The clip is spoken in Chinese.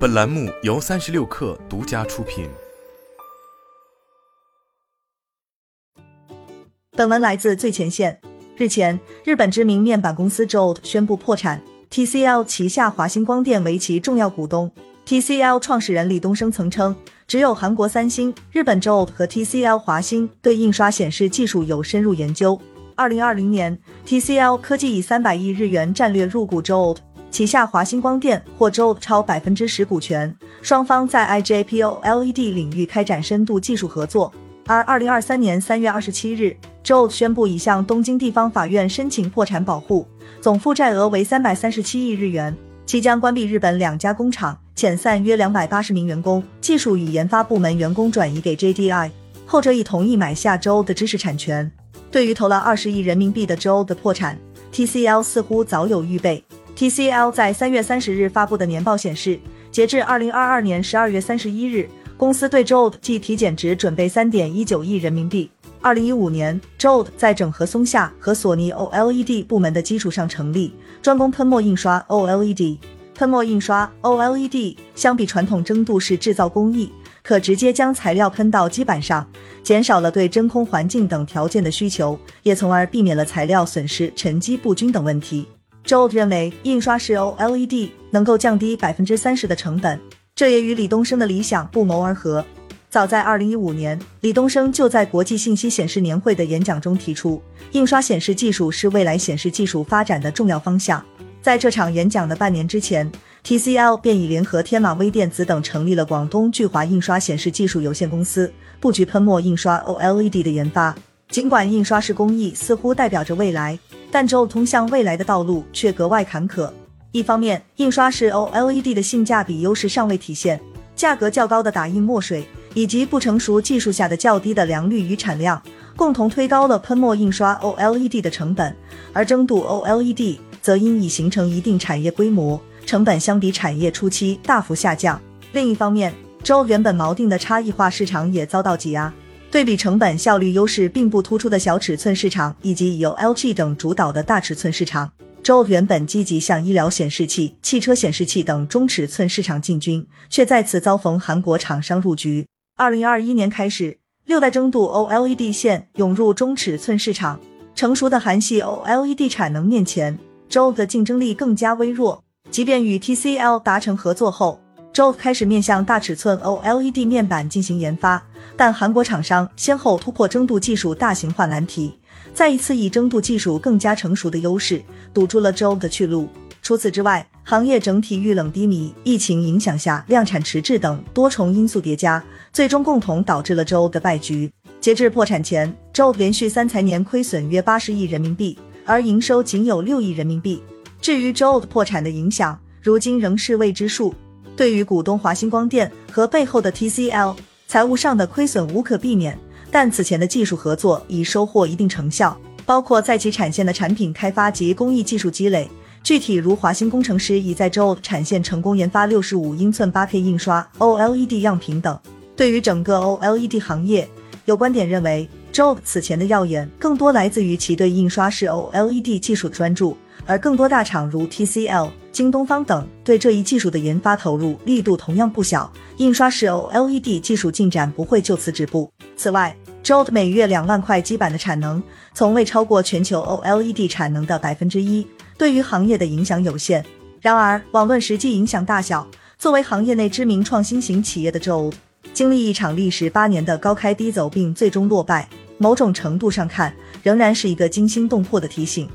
本栏目由三十六氪独家出品。本文来自最前线。日前，日本知名面板公司 JOLT 宣布破产，TCL 旗下华星光电为其重要股东。TCL 创始人李东生曾称，只有韩国三星、日本 JOLT 和 TCL 华星对印刷显示技术有深入研究。二零二零年，TCL 科技以三百亿日元战略入股 JOLT。旗下华星光电或周超百分之十股权，双方在 IGPO LED 领域开展深度技术合作。而二零二三年三月二十七日，JOLT 宣布已向东京地方法院申请破产保护，总负债额为三百三十七亿日元，即将关闭日本两家工厂，遣散约两百八十名员工，技术与研发部门员工转移给 JDI，后者已同意买下周的知识产权。对于投了二十亿人民币的 JOLT 的破产，TCL 似乎早有预备。TCL 在三月三十日发布的年报显示，截至二零二二年十二月三十一日，公司对 JOLT 计体检值准备三点一九亿人民币。二零一五年，JOLT 在整合松下和索尼 OLED 部门的基础上成立，专攻喷墨印刷 OLED。喷墨印刷 OLED 相比传统蒸镀式制造工艺，可直接将材料喷到基板上，减少了对真空环境等条件的需求，也从而避免了材料损失、沉积不均等问题。JOLT 认为，印刷式 OLED 能够降低百分之三十的成本，这也与李东生的理想不谋而合。早在二零一五年，李东生就在国际信息显示年会的演讲中提出，印刷显示技术是未来显示技术发展的重要方向。在这场演讲的半年之前，TCL 便已联合天马微电子等成立了广东巨华印刷显示技术有限公司，布局喷墨印刷 OLED 的研发。尽管印刷式工艺似乎代表着未来。但 JOLT 通向未来的道路却格外坎坷。一方面，印刷式 OLED 的性价比优势尚未体现，价格较高的打印墨水以及不成熟技术下的较低的良率与产量，共同推高了喷墨印刷 OLED 的成本。而蒸镀 OLED 则因已形成一定产业规模，成本相比产业初期大幅下降。另一方面周原本锚定的差异化市场也遭到挤压。对比成本效率优势并不突出的小尺寸市场，以及由 LG 等主导的大尺寸市场，JOLT 原本积极向医疗显示器、汽车显示器等中尺寸市场进军，却再次遭逢韩国厂商入局。二零二一年开始，六代蒸镀 OLED 线涌入中尺寸市场，成熟的韩系 OLED 产能面前，JOLT 的竞争力更加微弱。即便与 TCL 达成合作后，JOLT 开始面向大尺寸 OLED 面板进行研发，但韩国厂商先后突破蒸镀技术大型化难题，再一次以蒸镀技术更加成熟的优势堵住了 JOLT 的去路。除此之外，行业整体遇冷低迷、疫情影响下量产迟滞等多重因素叠加，最终共同导致了 JOLT 的败局。截至破产前，JOLT 连续三财年亏损约八十亿人民币，而营收仅有六亿人民币。至于 JOLT 破产的影响，如今仍是未知数。对于股东华星光电和背后的 TCL，财务上的亏损无可避免，但此前的技术合作已收获一定成效，包括在其产线的产品开发及工艺技术积累。具体如华星工程师已在 JOLT 产线成功研发六十五英寸八 K 印刷 OLED 样品等。对于整个 OLED 行业，有观点认为，JOLT 此前的耀眼更多来自于其对印刷式 OLED 技术的专注。而更多大厂如 TCL、京东方等对这一技术的研发投入力度同样不小，印刷式 OLED 技术进展不会就此止步。此外，JOLT 每月两万块基板的产能，从未超过全球 OLED 产能的百分之一，对于行业的影响有限。然而，网论实际影响大小，作为行业内知名创新型企业的 JOLT，经历一场历时八年的高开低走并最终落败，某种程度上看，仍然是一个惊心动魄的提醒。